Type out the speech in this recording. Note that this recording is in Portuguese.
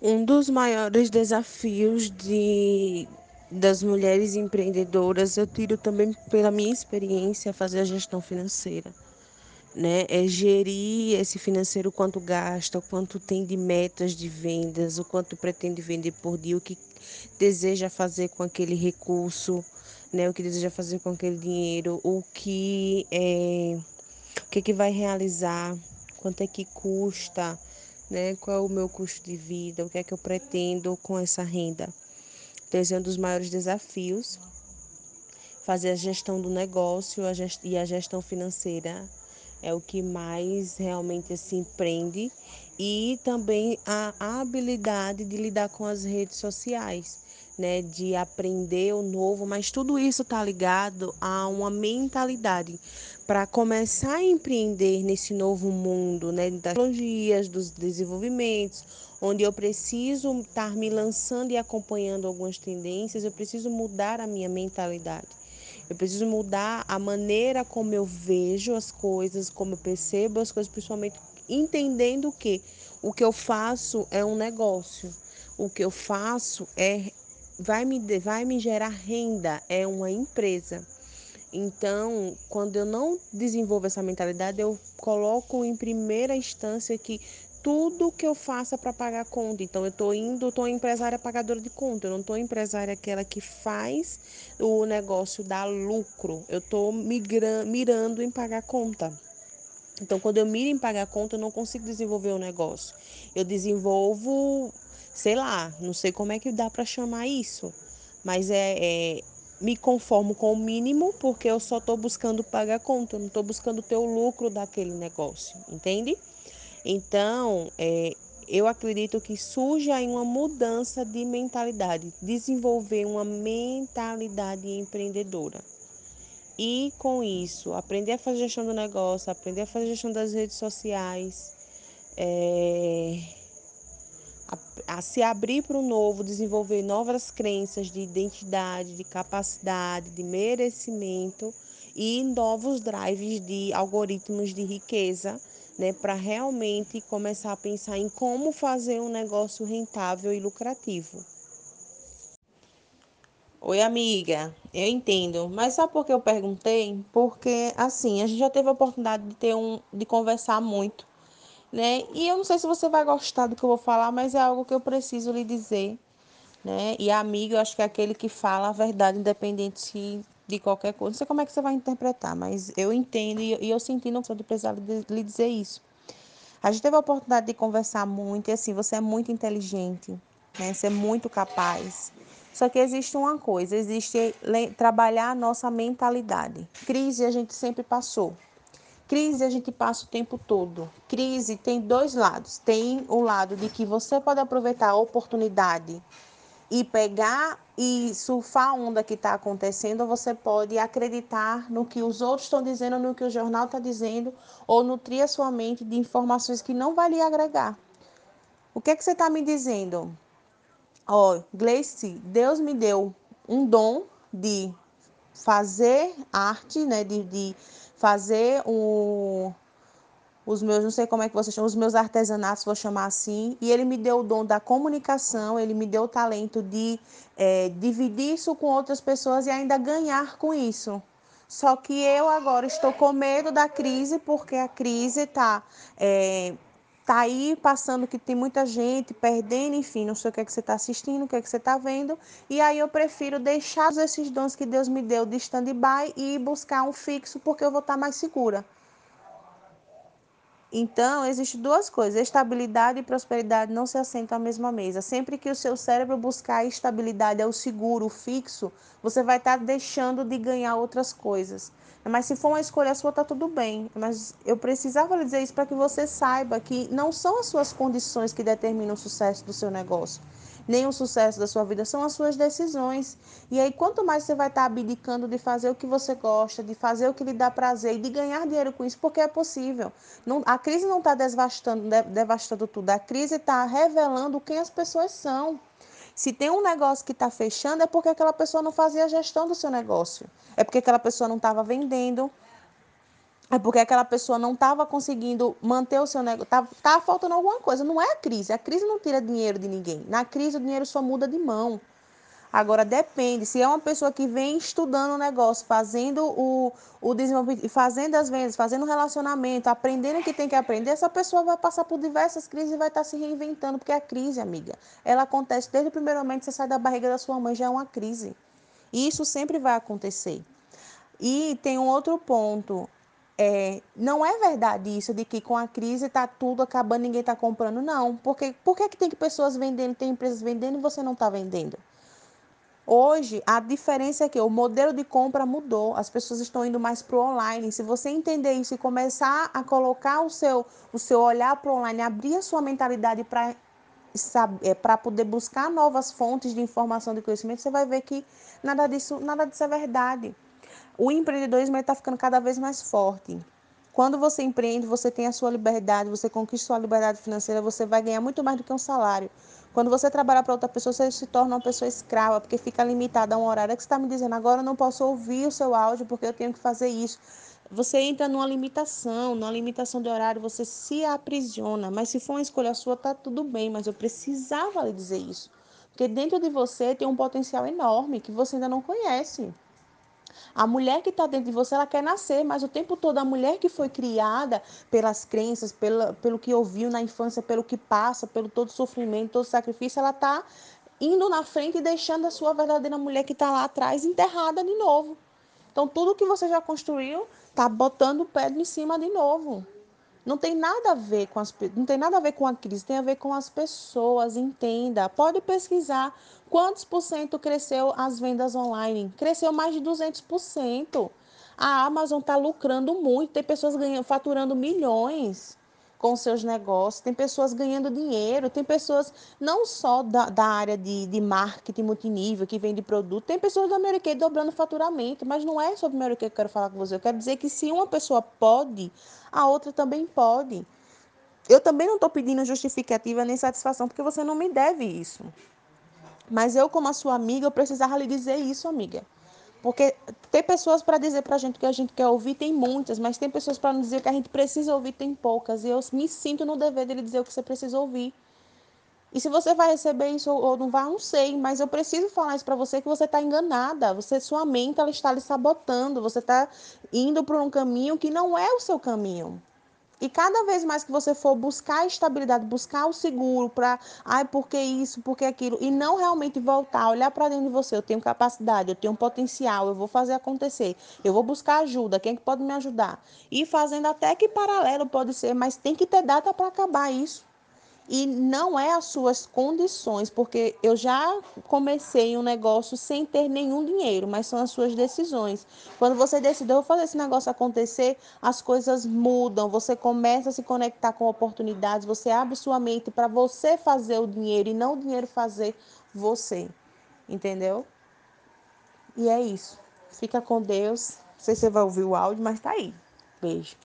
Um dos maiores desafios de, das mulheres empreendedoras, eu tiro também pela minha experiência fazer a gestão financeira. Né? É gerir esse financeiro, quanto gasta, o quanto tem de metas de vendas, o quanto pretende vender por dia, o que deseja fazer com aquele recurso, né? o que deseja fazer com aquele dinheiro, o que, é, o que, que vai realizar, quanto é que custa né? Qual é o meu custo de vida, o que é que eu pretendo com essa renda. Então, esse é um dos maiores desafios, fazer a gestão do negócio e a gestão financeira é o que mais realmente assim prende e também a habilidade de lidar com as redes sociais, né, de aprender o novo, mas tudo isso está ligado a uma mentalidade para começar a empreender nesse novo mundo, né, das tecnologias, dos desenvolvimentos, onde eu preciso estar me lançando e acompanhando algumas tendências, eu preciso mudar a minha mentalidade. Eu preciso mudar a maneira como eu vejo as coisas, como eu percebo as coisas, principalmente entendendo que o que eu faço é um negócio. O que eu faço é vai me vai me gerar renda, é uma empresa. Então, quando eu não desenvolvo essa mentalidade, eu coloco em primeira instância que tudo que eu faça para pagar conta. Então, eu estou indo, estou empresária pagadora de conta, eu não estou empresária aquela que faz o negócio dar lucro. Eu estou mirando em pagar conta. Então, quando eu miro em pagar conta, eu não consigo desenvolver o negócio. Eu desenvolvo, sei lá, não sei como é que dá para chamar isso, mas é, é me conformo com o mínimo porque eu só estou buscando pagar conta, eu não estou buscando ter o lucro daquele negócio, entende? Então, é, eu acredito que surge aí uma mudança de mentalidade, desenvolver uma mentalidade empreendedora. E com isso, aprender a fazer gestão do negócio, aprender a fazer gestão das redes sociais, é, a, a se abrir para o novo, desenvolver novas crenças de identidade, de capacidade, de merecimento e novos drives de algoritmos de riqueza, né, para realmente começar a pensar em como fazer um negócio rentável e lucrativo. Oi, amiga, eu entendo, mas sabe por que eu perguntei? Porque assim, a gente já teve a oportunidade de ter um de conversar muito né? E eu não sei se você vai gostar do que eu vou falar, mas é algo que eu preciso lhe dizer, né? E amigo, eu acho que é aquele que fala a verdade, independente de qualquer coisa. Não sei como é que você vai interpretar, mas eu entendo e eu senti não de precisar lhe dizer isso. A gente teve a oportunidade de conversar muito e assim, você é muito inteligente, né? Você é muito capaz. Só que existe uma coisa, existe trabalhar a nossa mentalidade. Crise a gente sempre passou, Crise a gente passa o tempo todo. Crise tem dois lados. Tem o lado de que você pode aproveitar a oportunidade e pegar e surfar a onda que está acontecendo, ou você pode acreditar no que os outros estão dizendo, no que o jornal está dizendo, ou nutrir a sua mente de informações que não vai lhe agregar. O que é que você está me dizendo? Ó, oh, Gleice, Deus me deu um dom de fazer arte, né, de, de fazer os meus, não sei como é que vocês chamam, os meus artesanatos, vou chamar assim, e ele me deu o dom da comunicação, ele me deu o talento de é, dividir isso com outras pessoas e ainda ganhar com isso. Só que eu agora estou com medo da crise, porque a crise está é, tá aí passando que tem muita gente perdendo, enfim, não sei o que é que você está assistindo, o que é que você está vendo, e aí eu prefiro deixar esses dons que Deus me deu de stand-by e buscar um fixo porque eu vou estar tá mais segura. Então, existem duas coisas: estabilidade e prosperidade não se assentam à mesma mesa. Sempre que o seu cérebro buscar estabilidade, é o seguro, o fixo, você vai estar tá deixando de ganhar outras coisas. Mas se for uma escolha sua, tá tudo bem. Mas eu precisava lhe dizer isso para que você saiba que não são as suas condições que determinam o sucesso do seu negócio o sucesso da sua vida, são as suas decisões. E aí, quanto mais você vai estar abdicando de fazer o que você gosta, de fazer o que lhe dá prazer e de ganhar dinheiro com isso, porque é possível. Não, a crise não está devastando, devastando tudo, a crise está revelando quem as pessoas são. Se tem um negócio que está fechando, é porque aquela pessoa não fazia a gestão do seu negócio. É porque aquela pessoa não estava vendendo, é porque aquela pessoa não estava conseguindo manter o seu negócio, estava tá, faltando alguma coisa. Não é a crise, a crise não tira dinheiro de ninguém. Na crise o dinheiro só muda de mão. Agora depende, se é uma pessoa que vem estudando o negócio, fazendo o, o desenvolvimento, fazendo as vendas, fazendo o relacionamento, aprendendo o que tem que aprender, essa pessoa vai passar por diversas crises e vai estar se reinventando, porque a crise, amiga, ela acontece desde o primeiro momento que você sai da barriga da sua mãe, já é uma crise. E isso sempre vai acontecer. E tem um outro ponto. É, não é verdade isso de que com a crise está tudo acabando, ninguém está comprando, não. Porque por que, que tem pessoas vendendo, tem empresas vendendo e você não está vendendo? Hoje, a diferença é que o modelo de compra mudou, as pessoas estão indo mais para o online. Se você entender isso e começar a colocar o seu, o seu olhar para o online, abrir a sua mentalidade para é, para poder buscar novas fontes de informação de conhecimento, você vai ver que nada disso, nada disso é verdade. O empreendedorismo está ficando cada vez mais forte. Quando você empreende, você tem a sua liberdade, você conquista a sua liberdade financeira, você vai ganhar muito mais do que um salário. Quando você trabalha para outra pessoa, você se torna uma pessoa escrava, porque fica limitada a um horário que você está me dizendo, agora eu não posso ouvir o seu áudio porque eu tenho que fazer isso. Você entra numa limitação, numa limitação de horário, você se aprisiona. Mas se for uma escolha sua, tá tudo bem, mas eu precisava lhe dizer isso. Porque dentro de você tem um potencial enorme que você ainda não conhece. A mulher que está dentro de você, ela quer nascer, mas o tempo todo a mulher que foi criada pelas crenças, pela, pelo que ouviu na infância, pelo que passa, pelo todo sofrimento, todo sacrifício, ela está indo na frente e deixando a sua verdadeira mulher que está lá atrás enterrada de novo. Então, tudo que você já construiu está botando o pé em cima de novo. Não tem nada a ver com as, não tem nada a ver com a crise, tem a ver com as pessoas, entenda. Pode pesquisar quantos por cento cresceu as vendas online. Cresceu mais de 200%. A Amazon está lucrando muito, tem pessoas ganhando, faturando milhões com seus negócios, tem pessoas ganhando dinheiro, tem pessoas não só da, da área de, de marketing multinível que vende produto, tem pessoas da Mary Kay dobrando faturamento, mas não é sobre Mary Kay que eu quero falar com você. Eu quero dizer que se uma pessoa pode, a outra também pode. Eu também não estou pedindo justificativa nem satisfação, porque você não me deve isso. Mas eu, como a sua amiga, eu precisava lhe dizer isso, amiga. Porque tem pessoas para dizer para a gente que a gente quer ouvir, tem muitas, mas tem pessoas para nos dizer que a gente precisa ouvir, tem poucas. E eu me sinto no dever dele dizer o que você precisa ouvir. E se você vai receber isso ou não vai, não sei, mas eu preciso falar isso para você que você está enganada. Você, sua mente ela está lhe sabotando. Você está indo por um caminho que não é o seu caminho. E cada vez mais que você for buscar a estabilidade, buscar o seguro para, ai, por que isso, por que aquilo, e não realmente voltar, olhar para dentro de você, eu tenho capacidade, eu tenho potencial, eu vou fazer acontecer, eu vou buscar ajuda, quem é que pode me ajudar? E fazendo até que paralelo pode ser, mas tem que ter data para acabar isso e não é as suas condições, porque eu já comecei um negócio sem ter nenhum dinheiro, mas são as suas decisões. Quando você decidiu fazer esse negócio acontecer, as coisas mudam, você começa a se conectar com oportunidades, você abre sua mente para você fazer o dinheiro e não o dinheiro fazer você. Entendeu? E é isso. Fica com Deus. Não sei se você vai ouvir o áudio, mas tá aí. Beijo.